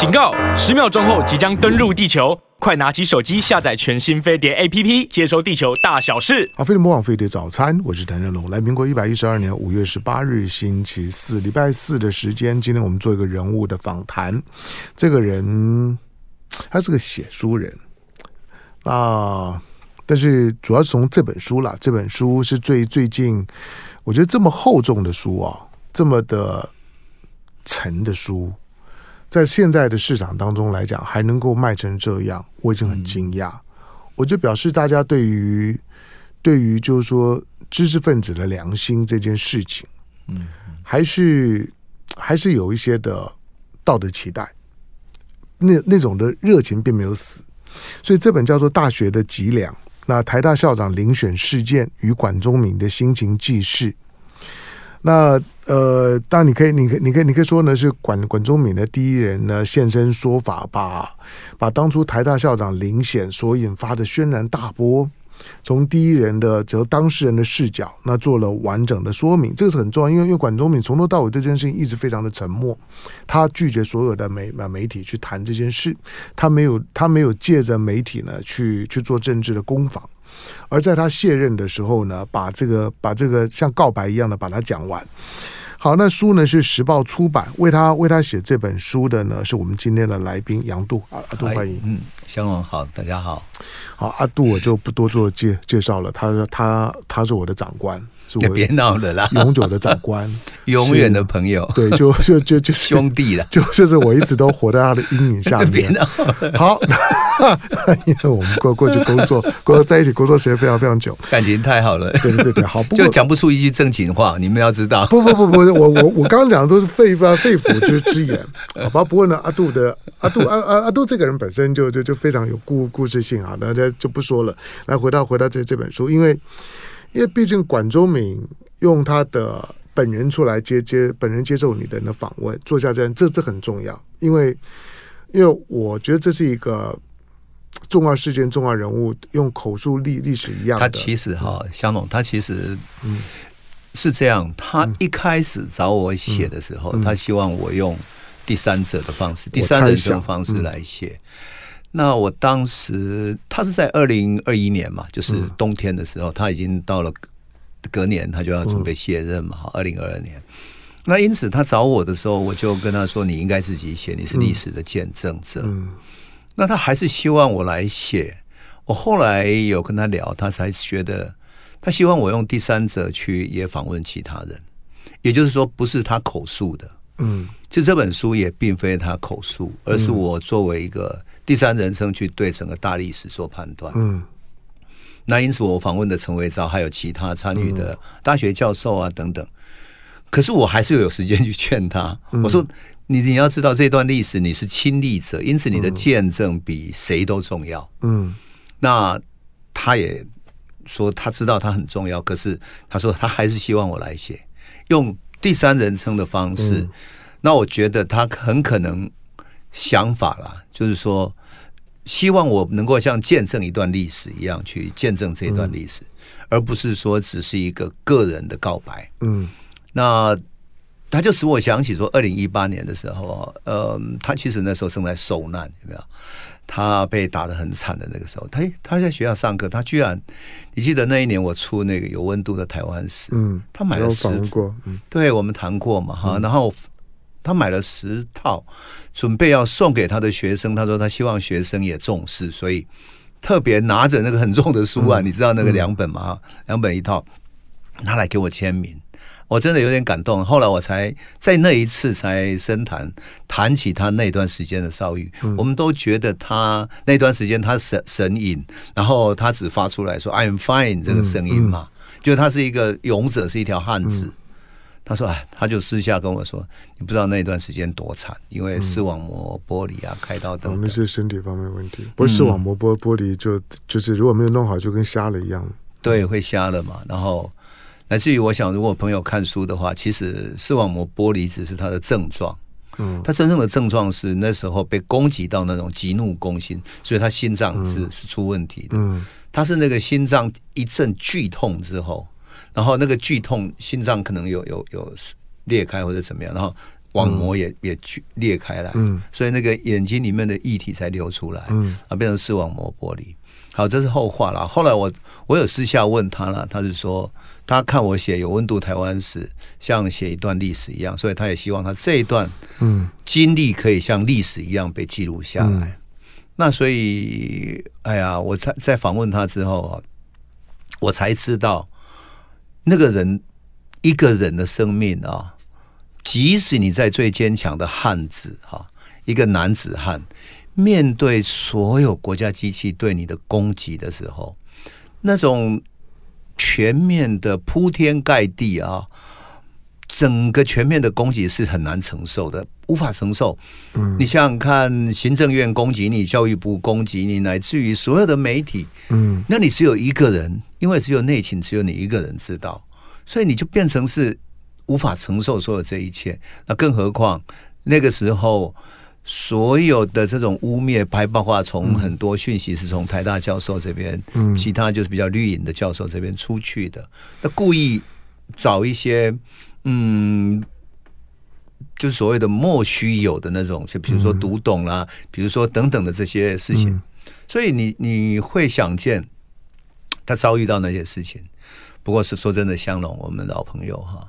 警告！十秒钟后即将登陆地球，快拿起手机下载全新飞碟 APP，接收地球大小事。好，飞碟魔网飞碟早餐，我是谭正龙。来，民国一百一十二年五月十八日星期四，礼拜四的时间，今天我们做一个人物的访谈。这个人他是个写书人啊，但是主要是从这本书啦，这本书是最最近，我觉得这么厚重的书啊，这么的沉的书。在现在的市场当中来讲，还能够卖成这样，我已经很惊讶。嗯、我就表示大家对于对于就是说知识分子的良心这件事情，嗯，还是还是有一些的道德期待，那那种的热情并没有死。所以这本叫做《大学的脊梁》，那台大校长遴选事件与管中闵的心情记事。那呃，当然你可以，你可以，你可以，你可以说呢，是管管中闵的第一人呢现身说法，把把当初台大校长林显所引发的轩然大波，从第一人的则当事人的视角，那做了完整的说明，这个是很重要，因为因为管中闵从头到尾对这件事情一直非常的沉默，他拒绝所有的媒媒体去谈这件事，他没有他没有借着媒体呢去去做政治的攻防。而在他卸任的时候呢，把这个把这个像告白一样的把它讲完。好，那书呢是时报出版，为他为他写这本书的呢是我们今天的来宾杨度啊，阿杜欢迎，嗯，香龙好，大家好，好，阿杜我就不多做介介绍了，他他他是我的长官。也别闹了啦！永久的长官，永远的朋友，对，就就就就是兄弟了，就就是我一直都活在他的阴影下面。好，因为我们过过去工作，工作在一起工作时间非常非常久，感情太好了。对对对，好，不就讲不出一句正经话，你们要知道。不不不不，我我我刚刚讲的都是肺腑肺腑之之言，好吧？不过呢，阿杜的阿杜阿阿阿杜这个人本身就就就非常有故故事性啊，大家就不说了。来，回到回到这这本书，因为。因为毕竟管中闵用他的本人出来接接本人接受你的人的访问，做下这样，这这很重要。因为因为我觉得这是一个重要事件、重要人物，用口述历历史一样的。他其实哈，香总，他其实嗯是这样。他一开始找我写的时候，他希望我用第三者的方式、第三人称的方式来写。那我当时他是在二零二一年嘛，就是冬天的时候，他已经到了隔年，他就要准备卸任嘛。好，二零二二年，那因此他找我的时候，我就跟他说：“你应该自己写，你是历史的见证者。”那他还是希望我来写。我后来有跟他聊，他才觉得他希望我用第三者去也访问其他人，也就是说，不是他口述的。嗯，就这本书也并非他口述，而是我作为一个。第三人称去对整个大历史做判断。嗯，那因此我访问的陈维昭还有其他参与的大学教授啊等等，可是我还是有时间去劝他。我说你你要知道这段历史你是亲历者，因此你的见证比谁都重要。嗯，那他也说他知道他很重要，可是他说他还是希望我来写，用第三人称的方式。那我觉得他很可能想法啦，就是说。希望我能够像见证一段历史一样去见证这一段历史，嗯、而不是说只是一个个人的告白。嗯，那他就使我想起说，二零一八年的时候，呃，他其实那时候正在受难，有没有？他被打得很惨的那个时候，他他在学校上课，他居然，你记得那一年我出那个有温度的台湾史，嗯，他买了十，嗯，对我们谈过嘛，哈，然后。他买了十套，准备要送给他的学生。他说他希望学生也重视，所以特别拿着那个很重的书啊，嗯、你知道那个两本吗？两、嗯、本一套，拿来给我签名，我真的有点感动。后来我才在那一次才深谈谈起他那段时间的遭遇。嗯、我们都觉得他那段时间他神神隐，然后他只发出来说 “I am fine” 这个声音嘛，就他是一个勇者，是一条汉子。嗯他说：“哎，他就私下跟我说，你不知道那段时间多惨，因为视网膜剥离啊，开刀等等。那是身体方面问题，不是视网膜剥剥离就就是如果没有弄好，就跟瞎了一样。对，会瞎了嘛。然后，乃至于我想，如果朋友看书的话，其实视网膜剥离只是他的症状。嗯，他真正的症状是那时候被攻击到那种急怒攻心，所以他心脏是是出问题的。嗯，他是那个心脏一阵剧痛之后。”然后那个剧痛，心脏可能有有有裂开或者怎么样，然后网膜也、嗯、也去裂开来，嗯，所以那个眼睛里面的液体才流出来，嗯，啊，变成视网膜玻璃。好，这是后话了。后来我我有私下问他了，他是说他看我写有温度台湾史，像写一段历史一样，所以他也希望他这一段嗯经历可以像历史一样被记录下来。嗯、那所以，哎呀，我在在访问他之后啊，我才知道那个人一个人的生命啊，即使你在最坚强的汉子哈，一个男子汉。面对所有国家机器对你的攻击的时候，那种全面的铺天盖地啊，整个全面的攻击是很难承受的，无法承受。嗯，你想想看，行政院攻击你，教育部攻击你，乃至于所有的媒体，嗯，那你只有一个人，因为只有内情，只有你一个人知道，所以你就变成是无法承受所有这一切。那更何况那个时候。所有的这种污蔑，还包括从很多讯息是从台大教授这边，嗯，其他就是比较绿营的教授这边出去的。那故意找一些，嗯，就是所谓的莫须有的那种，就比如说读懂啦，比如说等等的这些事情。所以你你会想见他遭遇到那些事情。不过是说真的，香龙，我们老朋友哈，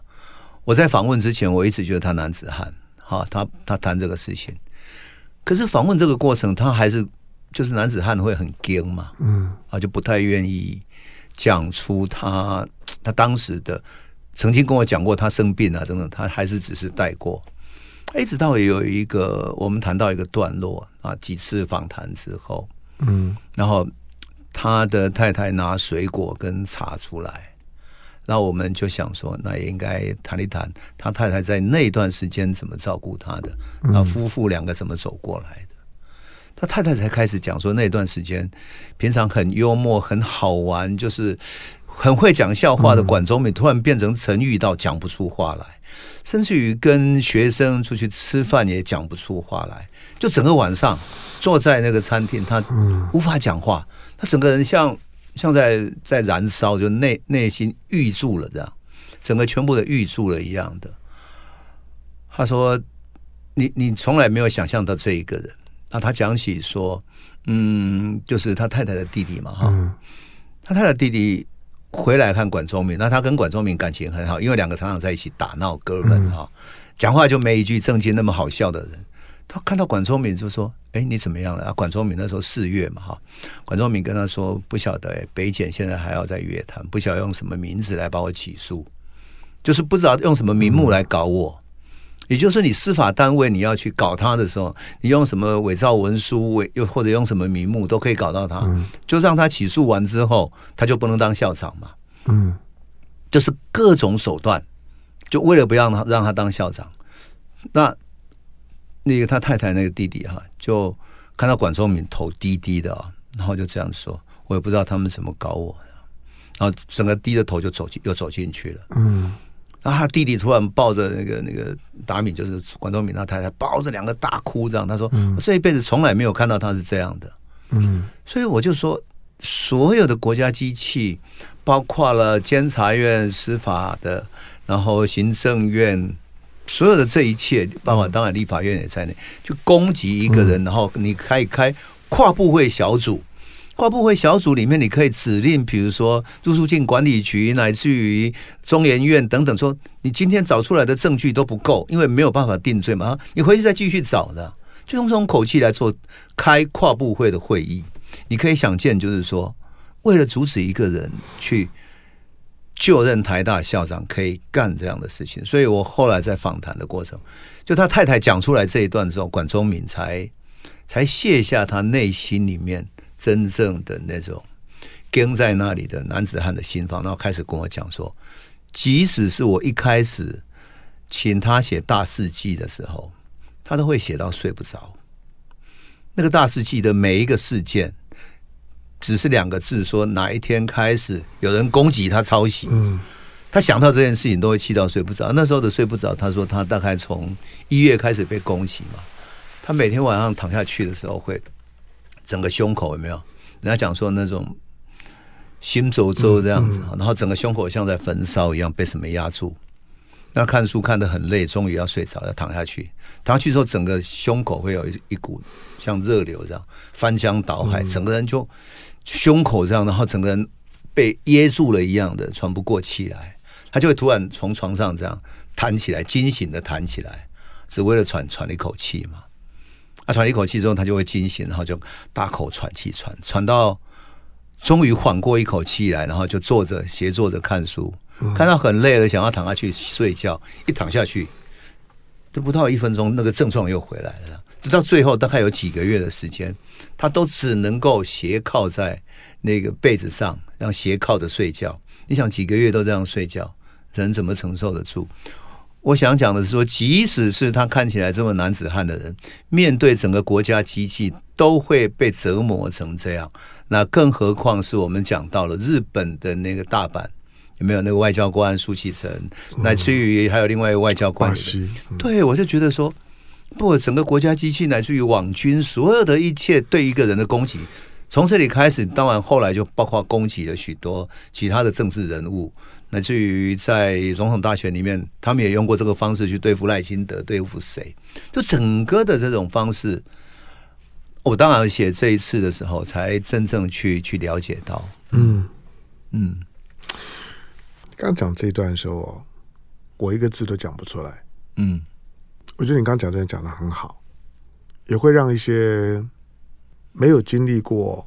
我在访问之前，我一直觉得他男子汉，哈，他他谈这个事情。可是访问这个过程，他还是就是男子汉会很惊嘛，嗯，啊，就不太愿意讲出他他当时的曾经跟我讲过他生病啊等等，他还是只是带过。一直到有一个我们谈到一个段落啊，几次访谈之后，嗯，然后他的太太拿水果跟茶出来。那我们就想说，那也应该谈一谈他太太在那段时间怎么照顾他的，那夫妇两个怎么走过来的。他太太才开始讲说，那段时间平常很幽默、很好玩，就是很会讲笑话的管中美，突然变成沉郁到讲不出话来，甚至于跟学生出去吃饭也讲不出话来，就整个晚上坐在那个餐厅，他无法讲话，他整个人像。像在在燃烧，就内内心郁住了这样，整个全部的郁住了一样的。他说：“你你从来没有想象到这一个人。”那他讲起说：“嗯，就是他太太的弟弟嘛，哈、嗯，他太太弟弟回来看管仲明，那他跟管仲明感情很好，因为两个常常在一起打闹，哥们哈，讲话就没一句正经，那么好笑的人。”他看到管仲明就说：“哎，你怎么样了？”啊，管仲明那时候四月嘛，哈。管仲明跟他说：“不晓得，哎，北检现在还要在约谈，不晓得用什么名字来把我起诉，就是不知道用什么名目来搞我。也就是说，你司法单位你要去搞他的时候，你用什么伪造文书，伪又或者用什么名目都可以搞到他。就让他起诉完之后，他就不能当校长嘛。嗯，就是各种手段，就为了不让他让他当校长。那。”那个他太太那个弟弟哈，就看到管中闵头低低的啊，然后就这样说：“我也不知道他们怎么搞我。”然后整个低着头就走进，又走进去了。嗯，然后他弟弟突然抱着那个那个达米，就是管中敏他太太，抱着两个大哭，这样他说：“我这一辈子从来没有看到他是这样的。”嗯，所以我就说，所有的国家机器，包括了监察院、司法的，然后行政院。所有的这一切，包括当然立法院也在内，就攻击一个人，然后你可以开跨部会小组，跨部会小组里面你可以指令，比如说入出境管理局，乃至于中研院等等，说你今天找出来的证据都不够，因为没有办法定罪嘛，你回去再继续找的，就用这种口气来做开跨部会的会议，你可以想见，就是说为了阻止一个人去。就任台大校长可以干这样的事情，所以我后来在访谈的过程，就他太太讲出来这一段之后，管中闵才才卸下他内心里面真正的那种跟在那里的男子汉的心房，然后开始跟我讲说，即使是我一开始请他写大事记的时候，他都会写到睡不着。那个大事记的每一个事件。只是两个字，说哪一天开始有人攻击他抄袭，嗯，他想到这件事情都会气到睡不着。那时候的睡不着，他说他大概从一月开始被攻击嘛，他每天晚上躺下去的时候会整个胸口有没有？人家讲说那种心皱皱这样子，然后整个胸口像在焚烧一样，被什么压住，那看书看得很累，终于要睡着，要躺下去。躺下去之后，整个胸口会有一一股像热流这样翻江倒海，整个人就胸口这样，然后整个人被噎住了一样的喘不过气来。他就会突然从床上这样弹起来，惊醒的弹起来，只为了喘喘一口气嘛。啊，喘一口气之后，他就会惊醒，然后就大口喘气，喘喘到终于缓过一口气来，然后就坐着斜坐着看书，看到很累了，想要躺下去睡觉，一躺下去，都不到一分钟，那个症状又回来了。直到最后大概有几个月的时间，他都只能够斜靠在那个被子上，然后斜靠着睡觉。你想几个月都这样睡觉，人怎么承受得住？我想讲的是说，即使是他看起来这么男子汉的人，面对整个国家机器都会被折磨成这样，那更何况是我们讲到了日本的那个大阪，有没有那个外交官苏启成，乃至于还有另外一个外交官，对，我就觉得说，不，整个国家机器乃至于网军所有的一切对一个人的攻击，从这里开始，当然后来就包括攻击了许多其他的政治人物。乃至于在总统大选里面，他们也用过这个方式去对付赖清德，对付谁？就整个的这种方式，我当然写这一次的时候，才真正去去了解到。嗯嗯，刚讲这一段的时候，我一个字都讲不出来。嗯，我觉得你刚讲这段讲的很好，也会让一些没有经历过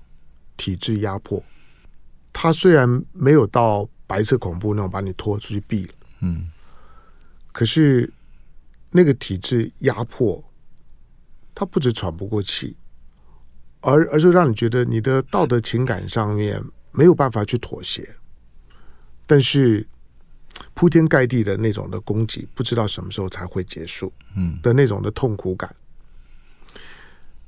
体制压迫，他虽然没有到。白色恐怖那种把你拖出去毙了，嗯，可是那个体制压迫，他不止喘不过气，而而是让你觉得你的道德情感上面没有办法去妥协，但是铺天盖地的那种的攻击，不知道什么时候才会结束，嗯。的那种的痛苦感，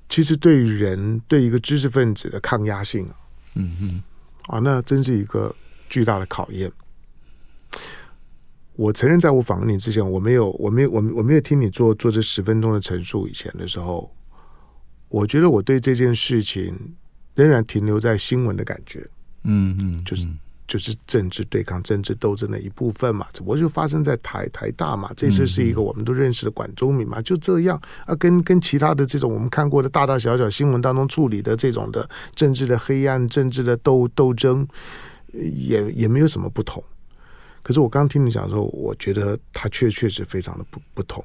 其实对于人对一个知识分子的抗压性啊，嗯嗯，啊，那真是一个。巨大的考验。我承认，在我访问你之前，我没有，我没有，我我没有听你做做这十分钟的陈述。以前的时候，我觉得我对这件事情仍然停留在新闻的感觉。嗯嗯，就是。就是政治对抗、政治斗争的一部分嘛，只不过就发生在台台大嘛。这次是一个我们都认识的管中闵嘛，就这样啊，跟跟其他的这种我们看过的大大小小新闻当中处理的这种的政治的黑暗、政治的斗斗争，也也没有什么不同。可是我刚听你讲的时候，我觉得他确确实非常的不不同。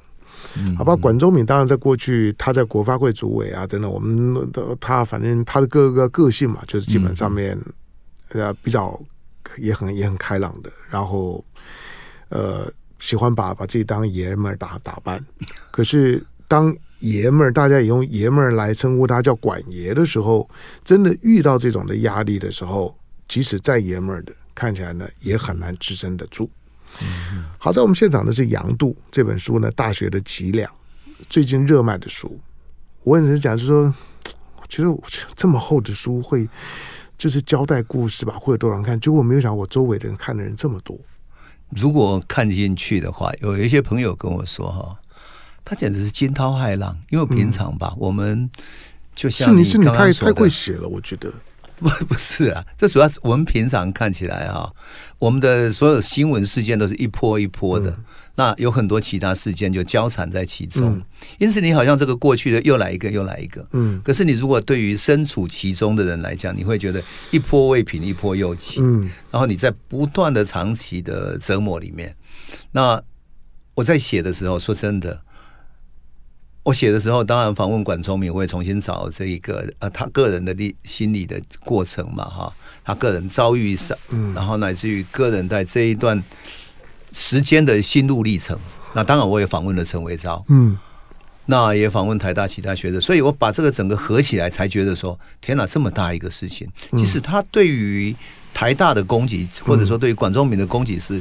好吧，管中敏当然在过去他在国发会主委啊等等，我们的他反正他的各个个性嘛，就是基本上面呃比较。也很也很开朗的，然后，呃，喜欢把把自己当爷们儿打打扮。可是当爷们儿，大家也用爷们儿来称呼他，叫管爷的时候，真的遇到这种的压力的时候，即使再爷们儿的，看起来呢也很难支撑得住。嗯、好在我们现场的是杨度这本书呢，《大学的脊梁》，最近热卖的书。我跟人讲，就是说，其实这么厚的书会。就是交代故事吧，会有多少人看？结果我没有想，我周围的人看的人这么多。如果看进去的话，有一些朋友跟我说：“哈，他简直是惊涛骇浪。”因为平常吧，嗯、我们就像是你是你太太会写了，我觉得。不 不是啊，这主要是我们平常看起来啊，我们的所有新闻事件都是一波一波的。嗯那有很多其他事件就交缠在其中，嗯、因此你好像这个过去的又来一个又来一个，嗯。可是你如果对于身处其中的人来讲，你会觉得一波未平一波又起，嗯。然后你在不断的长期的折磨里面，那我在写的时候，说真的，我写的时候当然访问管中闵，我会重新找这一个呃他个人的历心理的过程嘛哈，他个人遭遇上，嗯，然后乃至于个人在这一段。时间的心路历程，那当然我也访问了陈维昭，嗯，那也访问台大其他学者，所以我把这个整个合起来，才觉得说，天哪，这么大一个事情，其实他对于台大的攻击，或者说对于管中闵的攻击，是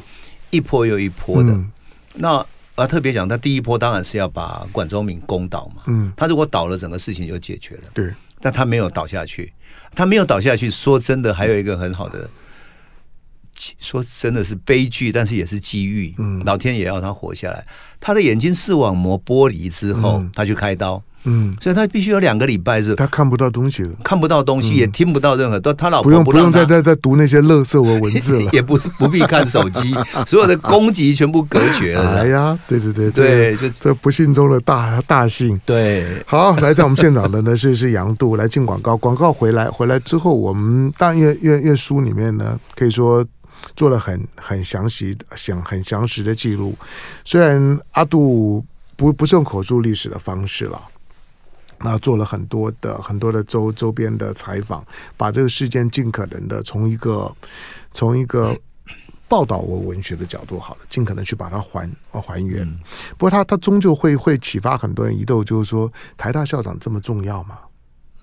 一波又一波的。那啊，特别讲，他第一波当然是要把管中闵攻倒嘛，嗯，他如果倒了，整个事情就解决了，对，但他没有倒下去，他没有倒下去，说真的，还有一个很好的。说真的是悲剧，但是也是机遇。嗯，老天也要他活下来。他的眼睛视网膜剥离之后，他去开刀。嗯，所以他必须有两个礼拜是，他看不到东西了，看不到东西，也听不到任何，都他老婆不用不用再再再读那些乐色和文字了，也不是不必看手机，所有的攻击全部隔绝了。哎呀，对对对对，就这不幸中的大大幸。对，好，来在我们现场的呢是是杨度来进广告，广告回来回来之后，我们当然因为因为因为书里面呢可以说做了很很详细详很详实的记录，虽然阿杜不不是用口述历史的方式了。那做了很多的很多的周周边的采访，把这个事件尽可能的从一个从一个报道文文学的角度，好了，尽可能去把它还还原。不过他他终究会会启发很多人疑窦，就是说台大校长这么重要吗？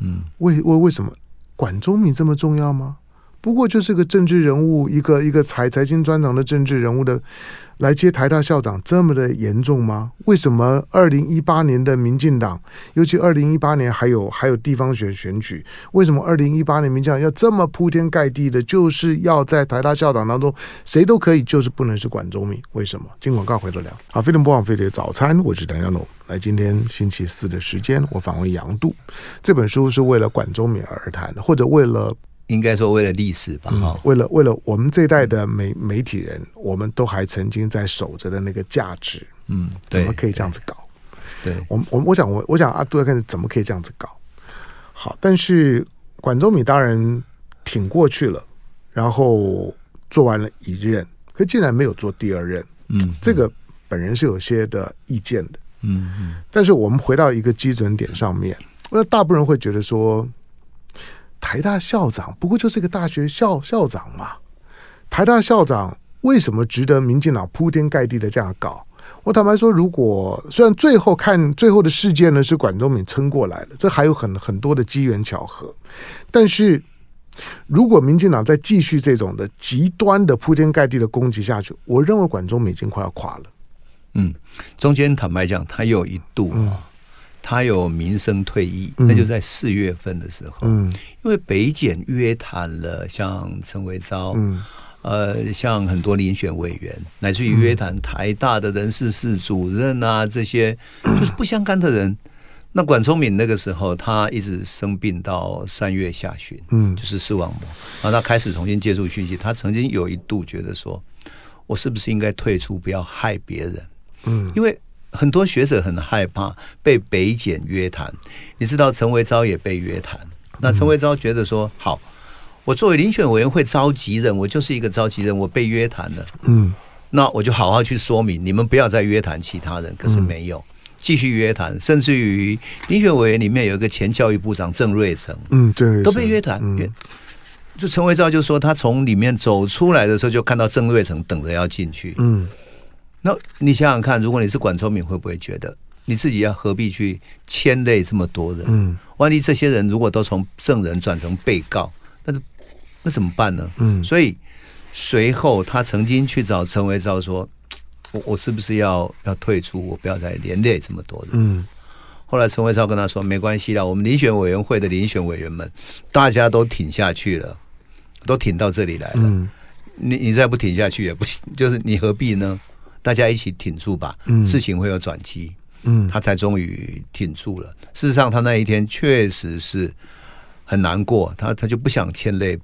嗯，为为为什么管中闵这么重要吗？不过就是个政治人物，一个一个财财经专长的政治人物的来接台大校长，这么的严重吗？为什么二零一八年的民进党，尤其二零一八年还有还有地方选选举，为什么二零一八年民进党要这么铺天盖地的，就是要在台大校长当中谁都可以，就是不能是管中闵？为什么？进广告回头聊。好，飞碟播放飞碟早餐，我是梁家龙。来，今天星期四的时间，我访问杨度。这本书是为了管中闵而谈的，或者为了。应该说，为了历史吧，哈、嗯，为了为了我们这一代的媒媒体人，我们都还曾经在守着的那个价值，嗯，怎么可以这样子搞？对，对我我我想我我想阿杜要看怎么可以这样子搞？好，但是管中闵当然挺过去了，然后做完了一任，可竟然没有做第二任，嗯，嗯，这个本人是有些的意见的，嗯嗯，但是我们回到一个基准点上面，那大部分人会觉得说。台大校长不过就是个大学校校长嘛，台大校长为什么值得民进党铺天盖地的这样搞？我坦白说，如果虽然最后看最后的事件呢是管中闵撑过来了，这还有很很多的机缘巧合，但是如果民进党再继续这种的极端的铺天盖地的攻击下去，我认为管中闵已经快要垮了。嗯，中间坦白讲，他有一度。嗯他有民生退役，那就在四月份的时候，嗯，因为北检约谈了像陈维昭，嗯，呃，像很多遴选委员，乃至于约谈台大的人事室主任啊，这些就是不相干的人。那管聪明那个时候，他一直生病到三月下旬，嗯，就是视网膜，然后他开始重新接触讯息。他曾经有一度觉得说，我是不是应该退出，不要害别人？嗯，因为。很多学者很害怕被北检约谈，你知道陈维昭也被约谈。那陈维昭觉得说：“好，我作为遴选委员会召集人，我就是一个召集人，我被约谈了。嗯，那我就好好去说明，你们不要再约谈其他人。可是没有继续约谈，甚至于遴选委员里面有一个前教育部长郑瑞成，嗯，对都被约谈。嗯，就陈维昭就说，他从里面走出来的时候，就看到郑瑞成等着要进去。嗯。那你想想看，如果你是管聪明，会不会觉得你自己要何必去牵累这么多人？嗯，万一这些人如果都从证人转成被告，那那怎么办呢？嗯，所以随后他曾经去找陈维昭说：“我我是不是要要退出？我不要再连累这么多人。”嗯，后来陈维昭跟他说：“没关系啦，我们遴选委员会的遴选委员们大家都挺下去了，都挺到这里来了。嗯，你你再不挺下去也不行，就是你何必呢？”大家一起挺住吧，嗯、事情会有转机。嗯，他才终于挺住了。事实上，他那一天确实是很难过，他他就不想牵累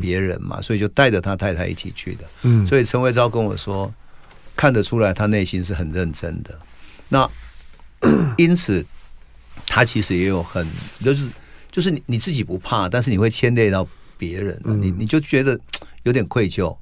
别人嘛，嗯、所以就带着他太太一起去的。嗯，所以陈慧昭跟我说，看得出来他内心是很认真的。那 因此，他其实也有很就是就是你你自己不怕，但是你会牵累到别人，嗯、你你就觉得有点愧疚。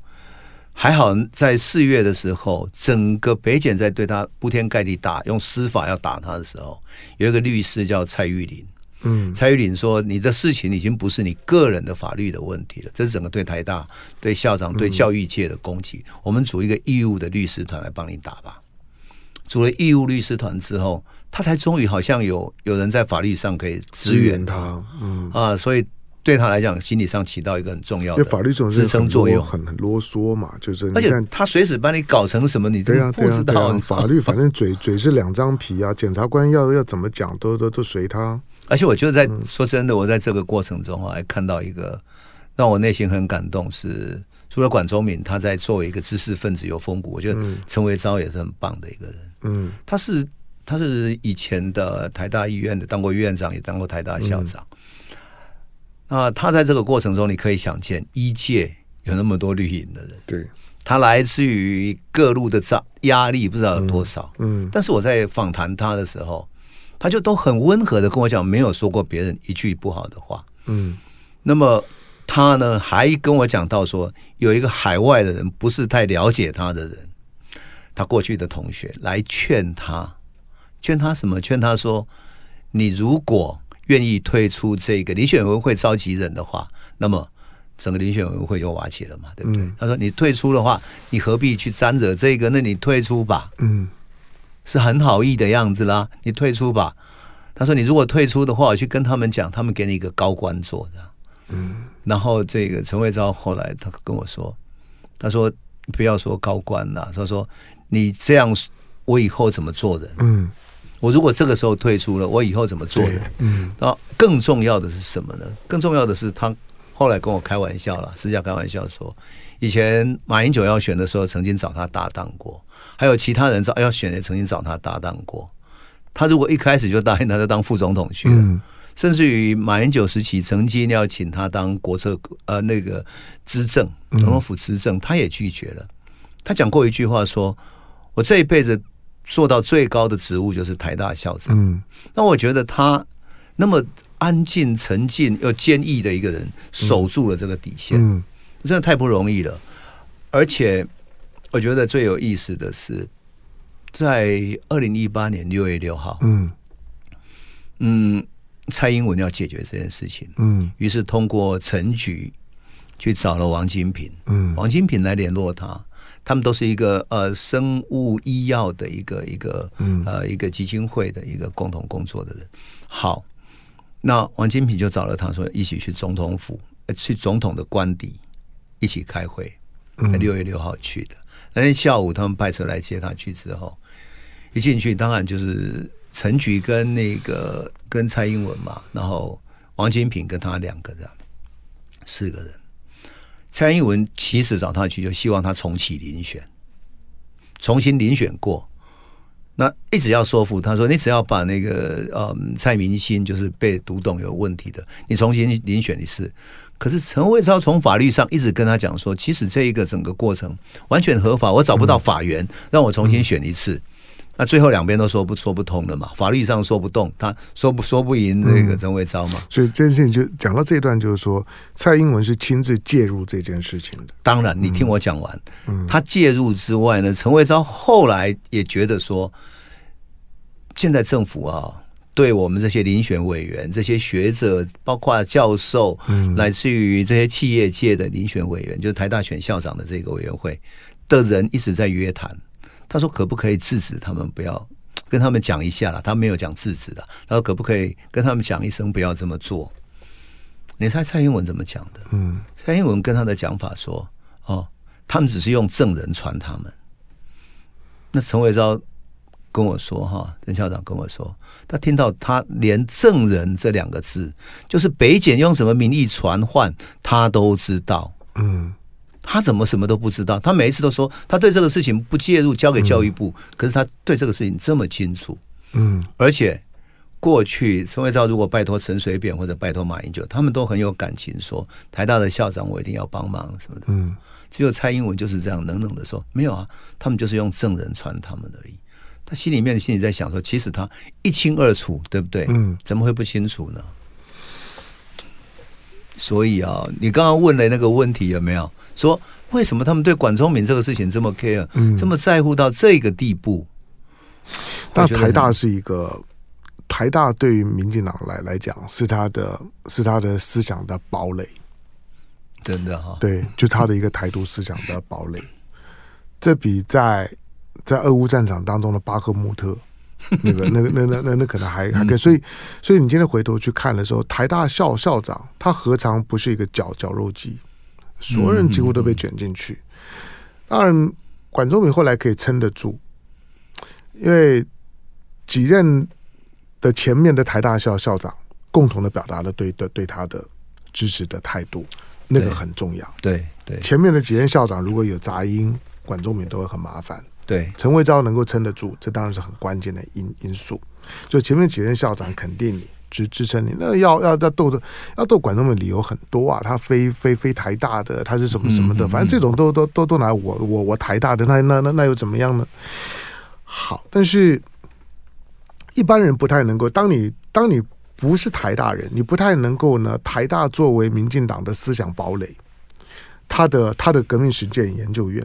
还好，在四月的时候，整个北检在对他铺天盖地打，用司法要打他的时候，有一个律师叫蔡玉林。嗯，蔡玉林说：“你的事情已经不是你个人的法律的问题了，这是整个对台大、对校长、对教育界的攻击。我们组一个义务的律师团来帮你打吧。”组了义务律师团之后，他才终于好像有有人在法律上可以支援他。嗯啊，所以。对他来讲，心理上起到一个很重要的法律支撑作用，很很啰嗦嘛，就是而且他随时把你搞成什么，你都不知道。法律反正嘴嘴是两张皮啊，检察官要要怎么讲，都都都随他。而且我就在说真的，我在这个过程中还看到一个让我内心很感动，是除了管中敏，他在作为一个知识分子有风骨，我觉得陈维昭也是很棒的一个人。嗯，他是他是以前的台大医院的，当过院长，也当过台大校长。那、嗯、他在这个过程中，你可以想见，一界有那么多绿营的人，对，他来自于各路的压压力，不知道有多少。嗯，嗯，但是我在访谈他的时候，他就都很温和的跟我讲，没有说过别人一句不好的话。嗯，那么他呢，还跟我讲到说，有一个海外的人，不是太了解他的人，他过去的同学来劝他，劝他什么？劝他说，你如果愿意退出这个遴选委员会召集人的话，那么整个遴选委员会就瓦解了嘛，对不对？嗯、他说，你退出的话，你何必去沾惹这个？那你退出吧。嗯。是很好意的样子啦，你退出吧。他说：“你如果退出的话，我去跟他们讲，他们给你一个高官做的。”嗯，然后这个陈慧昭后来他跟我说：“他说不要说高官了，他说你这样，我以后怎么做人？嗯，我如果这个时候退出了，我以后怎么做呢？嗯，那更重要的是什么呢？更重要的是他后来跟我开玩笑了，私下开玩笑说。”以前马英九要选的时候，曾经找他搭档过，还有其他人找要选也曾经找他搭档过。他如果一开始就答应他，就当副总统去了。嗯、甚至于马英九时期曾经要请他当国策呃那个资政总统府资政，他也拒绝了。他讲过一句话说：“我这一辈子做到最高的职务就是台大校长。嗯”那我觉得他那么安静、沉静又坚毅的一个人，守住了这个底线。嗯。嗯真的太不容易了，而且我觉得最有意思的是，在二零一八年六月六号，嗯。嗯，蔡英文要解决这件事情，嗯，于是通过陈菊去找了王金平，嗯，王金平来联络他，他们都是一个呃生物医药的一个一个呃一个基金会的一个共同工作的人。好，那王金平就找了他说一起去总统府，去总统的官邸。一起开会，六月六号去的。那天下午，他们派车来接他去之后，一进去，当然就是陈菊跟那个跟蔡英文嘛，然后王金平跟他两个人，四个人。蔡英文其实找他去，就希望他重启遴选，重新遴选过。那一直要说服他说，你只要把那个呃蔡明星就是被读懂有问题的，你重新遴选一次。可是陈慧超从法律上一直跟他讲说，其实这一个整个过程完全合法，我找不到法源让我重新选一次。那最后两边都说不说不通的嘛，法律上说不动，他说不说不赢那个陈慧超嘛。所以这件事情就讲到这一段，就是说蔡英文是亲自介入这件事情的。当然，你听我讲完，嗯他介入之外呢，陈慧超后来也觉得说，现在政府啊。对我们这些遴选委员、这些学者，包括教授，嗯，来自于这些企业界的遴选委员，就是台大选校长的这个委员会的人一直在约谈。他说：“可不可以制止他们？不要跟他们讲一下了。”他没有讲制止的。他说：“可不可以跟他们讲一声，不要这么做？”你猜蔡英文怎么讲的？嗯，蔡英文跟他的讲法说：“哦，他们只是用证人传他们。”那陈伟昭。跟我说哈，陈校长跟我说，他听到他连证人这两个字，就是北检用什么名义传唤，他都知道。嗯，他怎么什么都不知道？他每一次都说他对这个事情不介入，交给教育部。可是他对这个事情这么清楚。嗯，而且过去陈伟昭如果拜托陈水扁或者拜托马英九，他们都很有感情，说台大的校长我一定要帮忙什么的。嗯，只有蔡英文就是这样冷冷的说，没有啊，他们就是用证人传他们而已。他心里面心里在想说，其实他一清二楚，对不对？嗯，怎么会不清楚呢？所以啊，你刚刚问的那个问题有没有说，为什么他们对管中闵这个事情这么 care，嗯，这么在乎到这个地步？但台大是一个台大，对于民进党来来讲，是他的，是他的思想的堡垒，真的哈，对，就是他的一个台独思想的堡垒。这比在在俄乌战场当中的巴赫穆特，那个、那个、那、那、那、那可能还还可以。所以，所以你今天回头去看的时候，台大校校长他何尝不是一个绞绞肉机？所有人几乎都被卷进去。当然，管中闵后来可以撑得住，因为几任的前面的台大校校长共同的表达了对的对他的支持的态度，那个很重要。对对，前面的几任校长如果有杂音，管中闵都会很麻烦。对，陈慧昭能够撑得住，这当然是很关键的因因素。就前面几任校长肯定你支支撑你，那要要要斗的要斗管中闵的理由很多啊，他非非非台大的，他是什么什么的，嗯、反正这种都都都都拿我我我台大的，那那那那又怎么样呢？好，但是一般人不太能够，当你当你不是台大人，你不太能够呢，台大作为民进党的思想堡垒，他的他的革命实践研究院。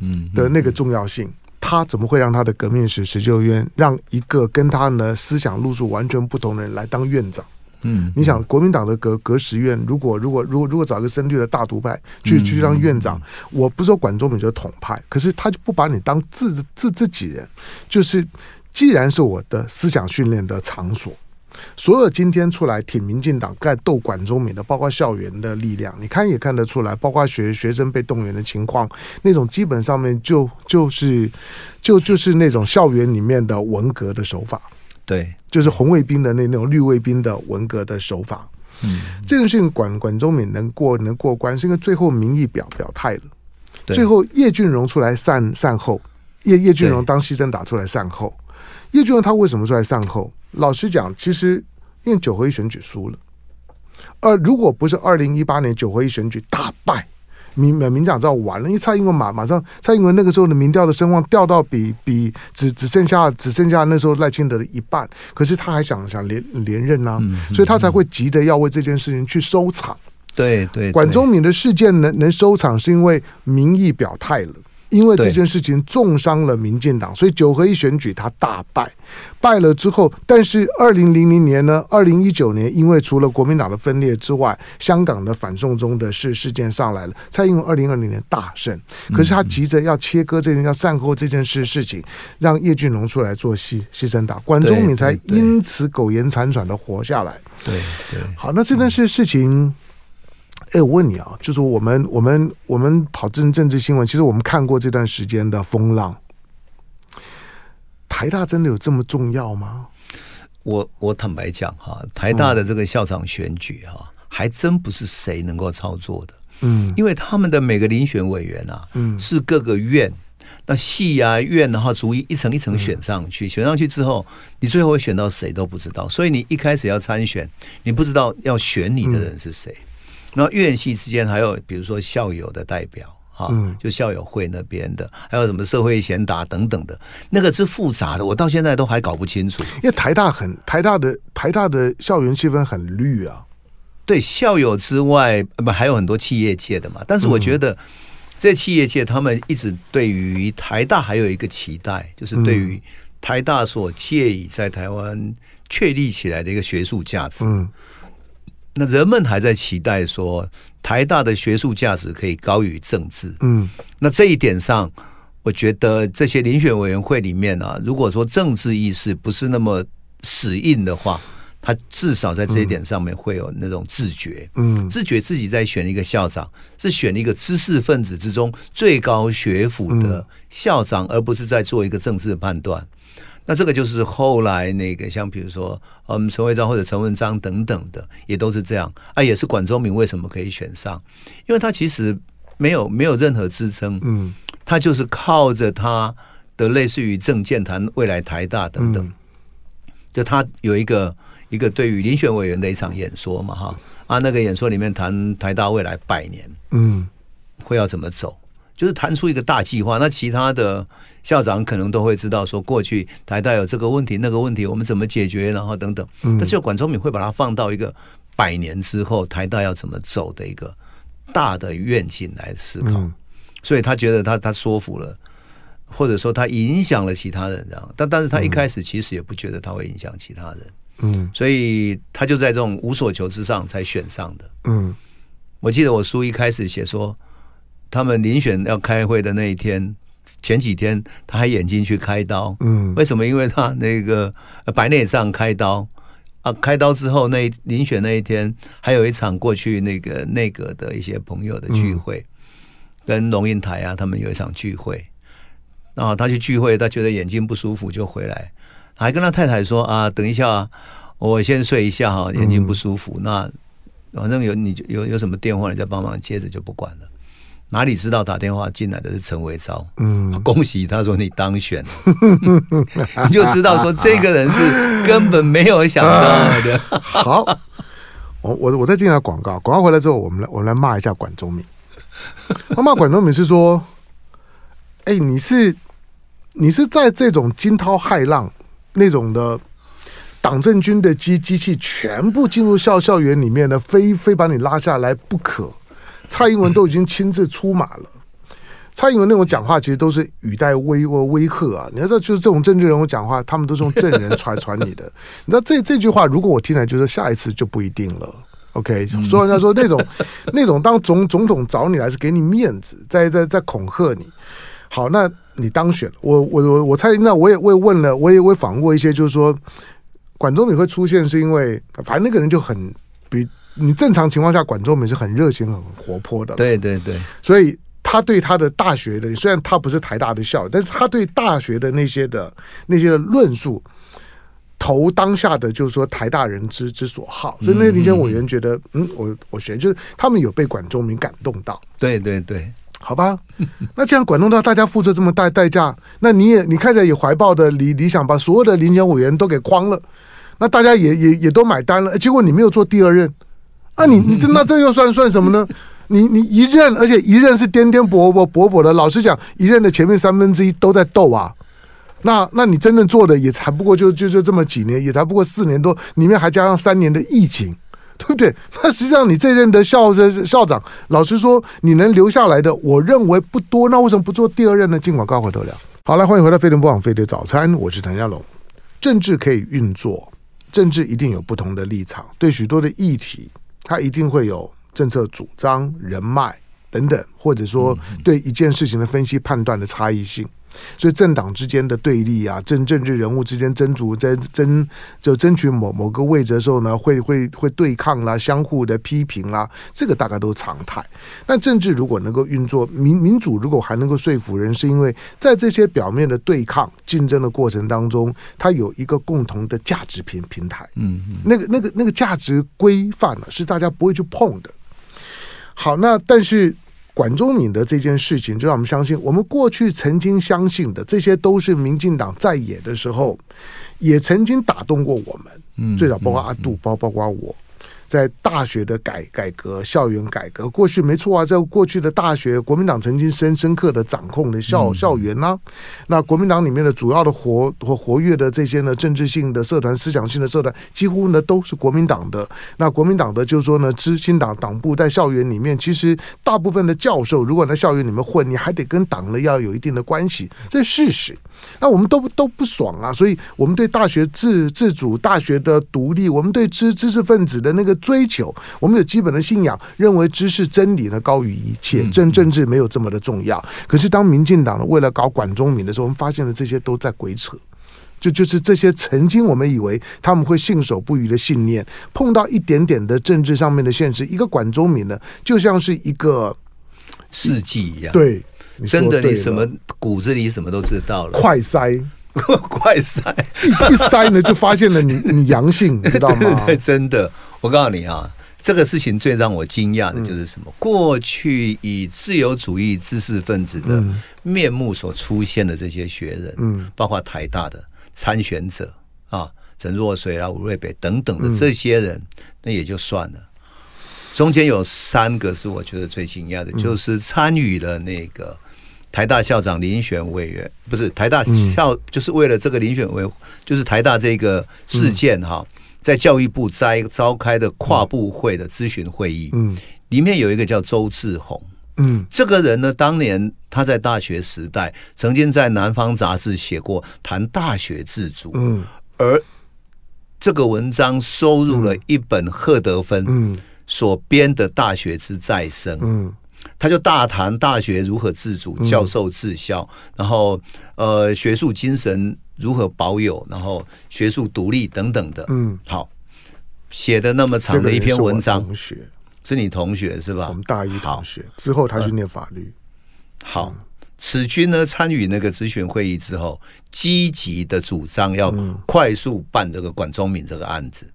嗯的那个重要性，他怎么会让他的革命史石旧院让一个跟他呢思想路数完全不同的人来当院长？嗯，你想国民党的革革实院，如果如果如果如果找一个深绿的大独派去去当院长，我不是说管中闵就是统派，可是他就不把你当自自自己人，就是既然是我的思想训练的场所。所有今天出来挺民进党、盖斗管中闵的，包括校园的力量，你看也看得出来，包括学学生被动员的情况，那种基本上面就就是就就是那种校园里面的文革的手法，对，就是红卫兵的那那种绿卫兵的文革的手法。嗯，这件事情管管中闵能过能过关，是因为最后民意表表态了，最后叶俊荣出来善善后，叶叶俊荣当牺牲打出来善后。叶俊荣他为什么出来善后？老实讲，其实因为九合一选举输了，而如果不是二零一八年九合一选举大败，民民民党知道完了，因为蔡英文马马上蔡英文那个时候的民调的声望掉到比比只只剩下只剩下那时候赖清德的一半，可是他还想想连连任啊，所以他才会急着要为这件事情去收场。对对，管中敏的事件能能收场，是因为民意表态了。因为这件事情重伤了民进党，所以九合一选举他大败，败了之后，但是二零零零年呢，二零一九年，因为除了国民党的分裂之外，香港的反送中的事事件上来了，蔡英文二零二零年大胜，可是他急着要切割这件要善后这件事事情，让叶俊荣出来做牺牺牲打，管中闵才因此苟延残喘的活下来。对对，好，那这件事事情。哎，我问你啊，就是我们我们我们跑政政治新闻，其实我们看过这段时间的风浪。台大真的有这么重要吗？我我坦白讲哈，台大的这个校长选举哈，还真不是谁能够操作的。嗯，因为他们的每个遴选委员啊，嗯，是各个院那系啊院，然后逐一一层一层选上去，选上去之后，你最后会选到谁都不知道。所以你一开始要参选，你不知道要选你的人是谁。然后院系之间还有，比如说校友的代表，哈，就校友会那边的，还有什么社会贤达等等的，那个是复杂的，我到现在都还搞不清楚。因为台大很台大的台大的校园气氛很绿啊，对校友之外，不还有很多企业界的嘛？但是我觉得这企业界他们一直对于台大还有一个期待，就是对于台大所借以在台湾确立起来的一个学术价值。嗯。那人们还在期待说，台大的学术价值可以高于政治。嗯，那这一点上，我觉得这些遴选委员会里面啊，如果说政治意识不是那么死硬的话，他至少在这一点上面会有那种自觉。嗯，自觉自己在选一个校长，是选一个知识分子之中最高学府的校长，而不是在做一个政治判断。那这个就是后来那个像比如说，嗯，陈慧章或者陈文章等等的，也都是这样啊。也是管中闵为什么可以选上？因为他其实没有没有任何支撑，嗯，他就是靠着他的类似于政见谈未来台大等等，就他有一个一个对于遴选委员的一场演说嘛，哈啊，那个演说里面谈台大未来百年，嗯，会要怎么走？就是谈出一个大计划，那其他的校长可能都会知道说，过去台大有这个问题、那个问题，我们怎么解决，然后等等。那只有管中闵会把它放到一个百年之后台大要怎么走的一个大的愿景来思考，所以他觉得他他说服了，或者说他影响了其他人，这样。但但是他一开始其实也不觉得他会影响其他人，嗯，所以他就在这种无所求之上才选上的。嗯，我记得我书一开始写说。他们遴选要开会的那一天，前几天他还眼睛去开刀。嗯，为什么？因为他那个白内障开刀啊，开刀之后那遴选那一天，还有一场过去那个内阁的一些朋友的聚会，跟龙应台啊他们有一场聚会。然后他去聚会，他觉得眼睛不舒服就回来，还跟他太太说啊，等一下我先睡一下哈，眼睛不舒服。那反正有你有有什么电话，你再帮忙接着就不管了。哪里知道打电话进来的是陈维昭？嗯，恭喜他说你当选了，你就知道说这个人是根本没有想到的。好，我我我再进来广告，广告回来之后，我们来我们来骂一下管中闵。他骂管中闵是说，哎、欸，你是你是在这种惊涛骇浪那种的党政军的机机器全部进入校校园里面的，非非把你拉下来不可。蔡英文都已经亲自出马了。蔡英文那种讲话其实都是语带威威威吓啊！你要知道，就是这种政治人物讲话，他们都是用证人传传你的。你知道这这句话，如果我听来，就是下一次就不一定了。OK，所以人家说那种 那种当总总统找你来是给你面子，在在在恐吓你。好，那你当选了，我我我我猜，那我也我也问了，我也我也访问过一些，就是说管中闵会出现，是因为反正那个人就很比。你正常情况下，管中闵是很热情、很活泼的。对对对，所以他对他的大学的，虽然他不是台大的校友，但是他对大学的那些的那些的论述，投当下的就是说台大人之之所好。所以那些民间委员觉得，嗯，嗯，我我选就是他们有被管中明感动到。对对对，好吧，那既然管动到大家付出这么大代价，那你也你看着也怀抱的理理想，把所有的民间委员都给框了，那大家也也也都买单了，结果你没有做第二任。那、啊、你你这那这又算算什么呢？你你一任，而且一任是颠颠簸簸簸簸的。老实讲，一任的前面三分之一都在斗啊。那那你真正做的也才不过就就就这么几年，也才不过四年多，里面还加上三年的疫情，对不对？那实际上你这任的校校长，老实说，你能留下来的，我认为不多。那为什么不做第二任呢？尽管高回头聊。好了，欢迎回到飞碟播网飞碟早餐，我是谭家龙。政治可以运作，政治一定有不同的立场，对许多的议题。他一定会有政策主张、人脉等等，或者说对一件事情的分析判断的差异性。所以政党之间的对立啊，政政治人物之间争逐、争争就争取某某个位置的时候呢，会会会对抗啦，相互的批评啦，这个大概都是常态。但政治如果能够运作，民民主如果还能够说服人，是因为在这些表面的对抗、竞争的过程当中，它有一个共同的价值平平台。嗯，那个那个那个价值规范呢，是大家不会去碰的。好，那但是。管中敏的这件事情，就让我们相信，我们过去曾经相信的，这些都是民进党在野的时候，也曾经打动过我们。嗯，最早包括阿杜，包包括我。在大学的改改革、校园改革，过去没错啊，在过去的大学，国民党曾经深深刻的掌控的校校园呐、啊。那国民党里面的主要的活活活跃的这些呢，政治性的社团、思想性的社团，几乎呢都是国民党的。那国民党的就是说呢，知青党党部在校园里面，其实大部分的教授，如果在校园里面混，你还得跟党呢要有一定的关系，这是事实。那我们都都不爽啊，所以我们对大学自自主、大学的独立，我们对知知识分子的那个追求，我们有基本的信仰，认为知识真理呢高于一切，政政治没有这么的重要。可是当民进党呢为了搞管中民的时候，我们发现了这些都在鬼扯，就就是这些曾经我们以为他们会信守不渝的信念，碰到一点点的政治上面的现实，一个管中民呢，就像是一个世纪一样，对。真的，你什么骨子里什么都知道了。快塞，快塞，一一塞呢，就发现了你你阳性，你知道吗？对，对，对，真的，我告诉你啊，这个事情最让我惊讶的就是什么？嗯、过去以自由主义知识分子的面目所出现的这些学人，嗯，包括台大的参选者啊，陈若水啊、吴瑞北等等的这些人，嗯、那也就算了。中间有三个是我觉得最惊讶的，就是参与了那个。台大校长遴选委员不是台大校，就是为了这个遴选委，就是台大这个事件哈，在教育部在召开的跨部会的咨询会议，嗯，里面有一个叫周志宏，嗯，这个人呢，当年他在大学时代曾经在南方杂志写过谈大学自主，嗯，而这个文章收入了一本赫德芬所编的《大学之再生》，嗯。他就大谈大学如何自主、教授治校，嗯、然后呃学术精神如何保有，然后学术独立等等的。嗯，好，写的那么长的一篇文章，同学是你同学是吧？我们大一同学之后他去念法律。好，此君呢参与那个咨询会议之后，积极的主张要快速办这个管中敏这个案子。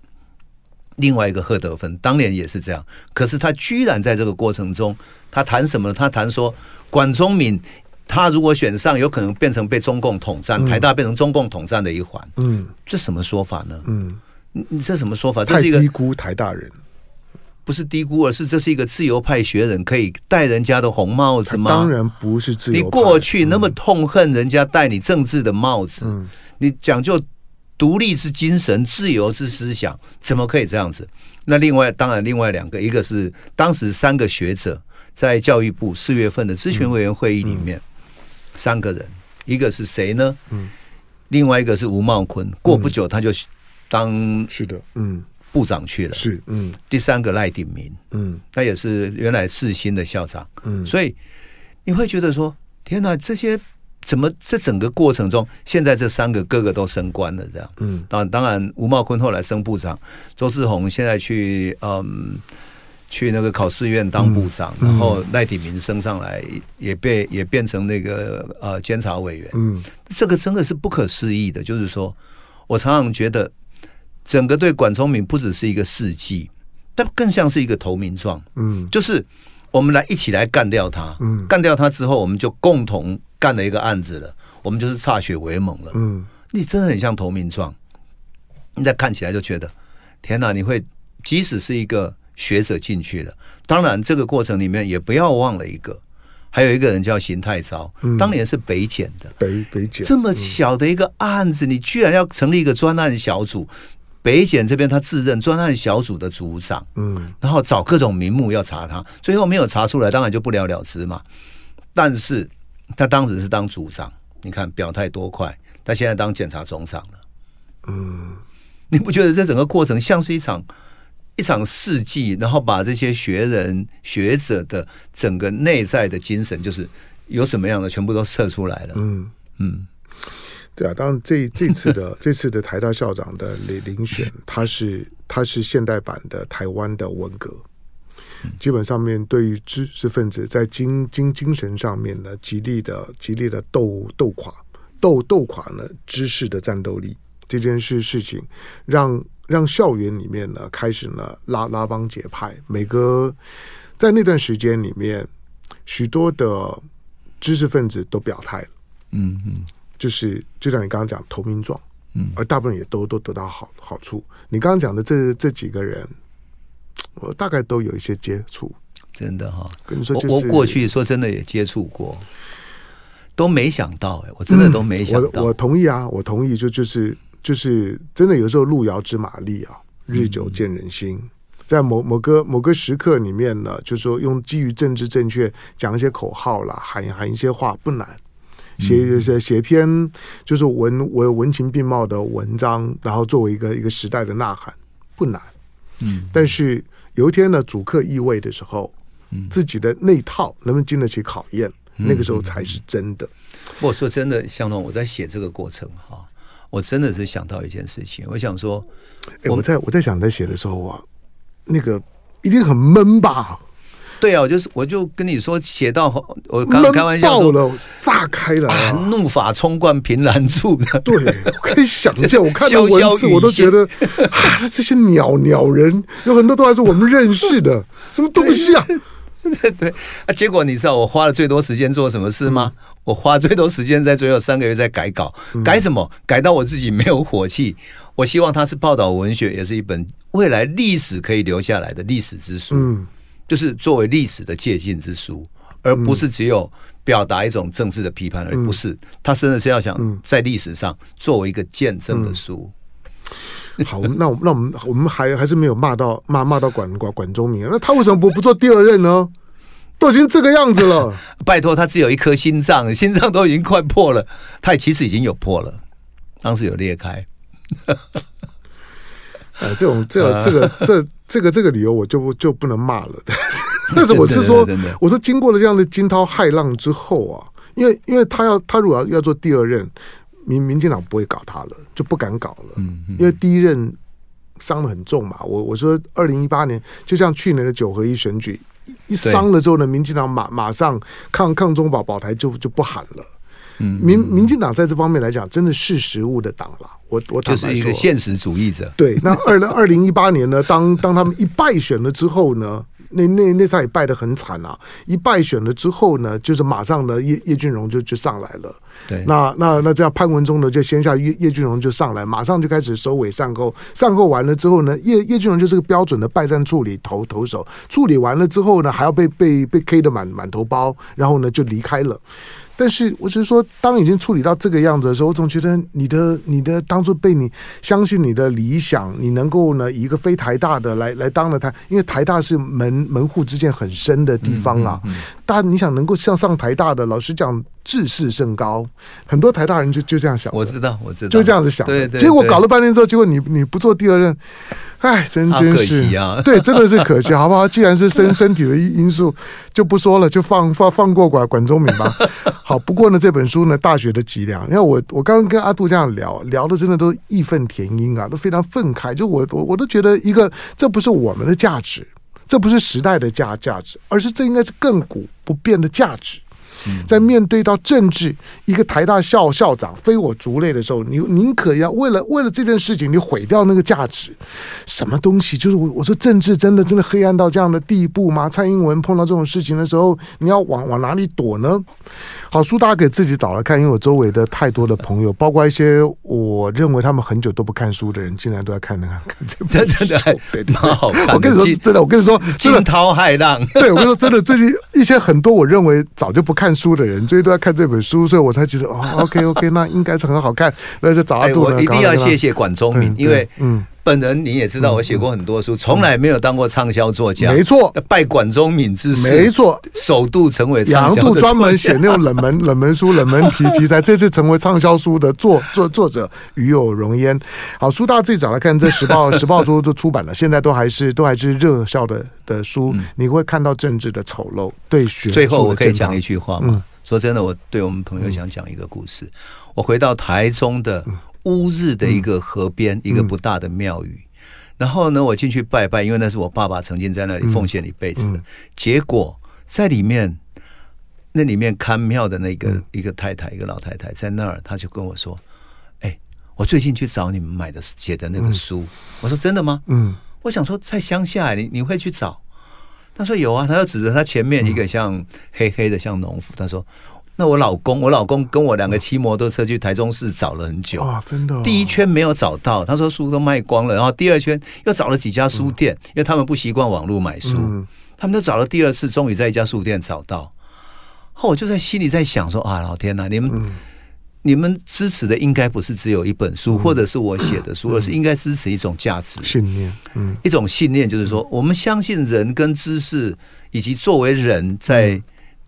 另外一个赫德芬当年也是这样，可是他居然在这个过程中，他谈什么呢？他谈说管中闵他如果选上，有可能变成被中共统战，台大变成中共统战的一环。嗯，这什么说法呢？嗯，你这什么说法？这是一个低估台大人，不是低估，而是这是一个自由派学人可以戴人家的红帽子吗？当然不是自由派。你过去那么痛恨人家戴你政治的帽子，嗯、你讲究。独立之精神，自由之思想，怎么可以这样子？那另外，当然，另外两个，一个是当时三个学者在教育部四月份的咨询委员会议里面，三个人，一个是谁呢？嗯，另外一个是吴茂坤，过不久他就当是的，嗯，部长去了，是，嗯，第三个赖鼎明，嗯，他也是原来世新的校长，嗯，所以你会觉得说，天哪，这些。怎么这整个过程中，现在这三个个个都升官了，这样。嗯，当然，当然，吴茂坤后来升部长，周志宏现在去嗯去那个考试院当部长，嗯、然后赖鼎铭升上来也被也变成那个呃监察委员。嗯，这个真的是不可思议的，就是说我常常觉得整个对管中闵不只是一个事迹，但更像是一个投名状。嗯，就是我们来一起来干掉他。嗯，干掉他之后，我们就共同。干了一个案子了，我们就是歃血为盟了。嗯，你真的很像投名状，你再看起来就觉得，天哪！你会即使是一个学者进去了，当然这个过程里面也不要忘了一个，还有一个人叫邢太昭，嗯、当年是北检的，北北检这么小的一个案子，你居然要成立一个专案小组，北检这边他自认专案小组的组长，嗯，然后找各种名目要查他，最后没有查出来，当然就不了了之嘛。但是。他当时是当组长，你看表态多快。他现在当检察总长了。嗯，你不觉得这整个过程像是一场一场事迹？然后把这些学人学者的整个内在的精神，就是有什么样的，全部都射出来了。嗯嗯，对啊。当然这，这这次的这次的台大校长的遴遴选，他是他是现代版的台湾的文革。基本上面对于知识分子在精精精神上面呢，极力的极力的斗斗垮斗斗垮呢知识的战斗力这件事事情让，让让校园里面呢开始呢拉拉帮结派，每个在那段时间里面，许多的知识分子都表态了，嗯嗯，就是就像你刚刚讲投名状，嗯，而大部分也都都得到好好处。你刚刚讲的这这几个人。我大概都有一些接触，真的哈、哦。跟你说、就是，我我过去说真的也接触过，都没想到哎，我真的都没想到。嗯、我我同意啊，我同意，就就是就是真的，有时候路遥知马力啊，日久见人心。嗯、在某某个某个时刻里面呢，就是说用基于政治正确讲一些口号啦，喊喊一些话不难，写写写篇就是文文文情并茂的文章，然后作为一个一个时代的呐喊不难。嗯，但是。有一天呢，主客意位的时候，自己的那套能不能经得起考验？嗯、那个时候才是真的。我、嗯、说真的，向龙，我在写这个过程哈，我真的是想到一件事情，我想说，欸、我在我在想在写的时候啊，那个一定很闷吧。对啊，我就是我就跟你说，写到我刚开玩笑说了，炸开了啊，怒发冲冠凭栏处的。对，我可以想见，我看到文字我都觉得 啊，这些鸟鸟人有很多都还是我们认识的，什么东西啊？对对啊，结果你知道我花了最多时间做什么事吗？嗯、我花最多时间在最后三个月在改稿，改什么？改到我自己没有火气。我希望它是报道文学，也是一本未来历史可以留下来的历史之书。嗯。就是作为历史的借鉴之书，而不是只有表达一种政治的批判而。不是，他真的是要想在历史上作为一个见证的书。好，那我那我们我们还还是没有骂到骂骂到管管管中明，那他为什么不不做第二任呢？都已经这个样子了，拜托，他只有一颗心脏，心脏都已经快破了，他也其实已经有破了，当时有裂开。呃，这种这个、这个这这个这个理由我就不就不能骂了。但是我是说，我是经过了这样的惊涛骇浪之后啊，因为因为他要他如果要要做第二任，民民进党不会搞他了，就不敢搞了。因为第一任伤的很重嘛。我我说二零一八年就像去年的九合一选举，一伤了之后呢，民进党马马上抗抗中保保台就就不喊了。嗯，民民进党在这方面来讲，真的是实务的党了。我我就是一个现实主义者。对，那二零二零一八年呢，当当他们一败选了之后呢？那那那他也败得很惨啊！一败选了之后呢，就是马上呢，叶叶俊荣就就上来了。对，那那那这样潘文忠呢，就先下叶叶俊荣就上来，马上就开始收尾善后。善后完了之后呢，叶叶俊荣就是个标准的败战处理投投手。处理完了之后呢，还要被被被 K 的满满头包，然后呢就离开了。但是，我就是说，当已经处理到这个样子的时候，我总觉得你的、你的当初被你相信你的理想，你能够呢以一个非台大的来来当了台，因为台大是门门户之见很深的地方啊。但你想能够向上台大的，老实讲，志士甚高，很多台大人就就这样想。我知道，我知道，就这样子想。对对。结果搞了半天之后，结果你你不做第二任。哎，真真是，啊、对，真的是可惜，好不好？既然是身 身体的因素，就不说了，就放放放过管管中敏吧。好，不过呢，这本书呢，《大学的脊梁》，你看我我刚刚跟阿杜这样聊聊的，真的都义愤填膺啊，都非常愤慨。就我我我都觉得，一个这不是我们的价值，这不是时代的价价值，而是这应该是亘古不变的价值。在面对到政治，一个台大校校长非我族类的时候，你宁可要为了为了这件事情，你毁掉那个价值，什么东西？就是我我说政治真的真的黑暗到这样的地步吗？蔡英文碰到这种事情的时候，你要往往哪里躲呢？好，书大家可以自己找来看，因为我周围的太多的朋友，包括一些我认为他们很久都不看书的人，竟然都在看那个 看这真的还对蛮好看。我跟你说真的，我跟你说惊涛骇浪。对，我跟你说真的，最近一些很多我认为早就不看。书的人，最近都在看这本书，所以我才觉得哦，OK OK，那应该是很好看。那是找阿杜呢，我一定要谢谢管中明，因为嗯，本人你也知道，我写过很多书，从来没有当过畅销作家。没错，拜管中敏之赐，没错，首度成为畅销杨度专门写那种冷门 冷门书、冷门题题材，这次成为畅销书的作作 作者，与有荣焉。好，书大家自己找来看，这时报 时报都都出版了，现在都还是都还是热销的的书，你会看到政治的丑陋。对，最后我可以讲一句话吗？说真的，我对我们朋友想讲一个故事。我回到台中的乌日的一个河边，一个不大的庙宇，然后呢，我进去拜拜，因为那是我爸爸曾经在那里奉献一辈子的。结果在里面，那里面看庙的那个一个太太，一个老太太在那儿，她就跟我说：“哎，我最近去找你们买的写的那个书。”我说：“真的吗？”嗯，我想说在乡下，你你会去找？他说有啊，他就指着他前面一个像黑黑的像农夫，他说：“那我老公，我老公跟我两个骑摩托车去台中市找了很久。啊，真的，第一圈没有找到，他说书都卖光了，然后第二圈又找了几家书店，因为他们不习惯网络买书，他们都找了第二次，终于在一家书店找到。后我就在心里在想说啊，老天呐，你们。”你们支持的应该不是只有一本书，或者是我写的书，而是应该支持一种价值、信念。嗯，一种信念就是说，我们相信人跟知识，以及作为人在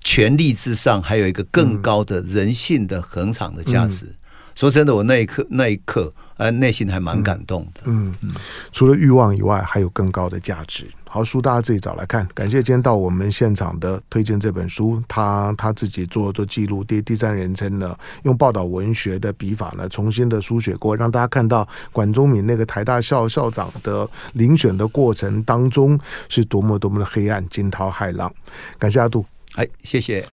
权力之上，还有一个更高的人性的恒常的价值。说真的，我那一刻那一刻，呃，内心还蛮感动的。嗯嗯，除了欲望以外，还有更高的价值。好，书大家自己找来看。感谢今天到我们现场的推荐这本书，他他自己做做记录，第第三人称呢，用报道文学的笔法呢，重新的书写过，让大家看到管中敏那个台大校校长的遴选的过程当中是多么多么的黑暗，惊涛骇浪。感谢阿杜，哎，谢谢。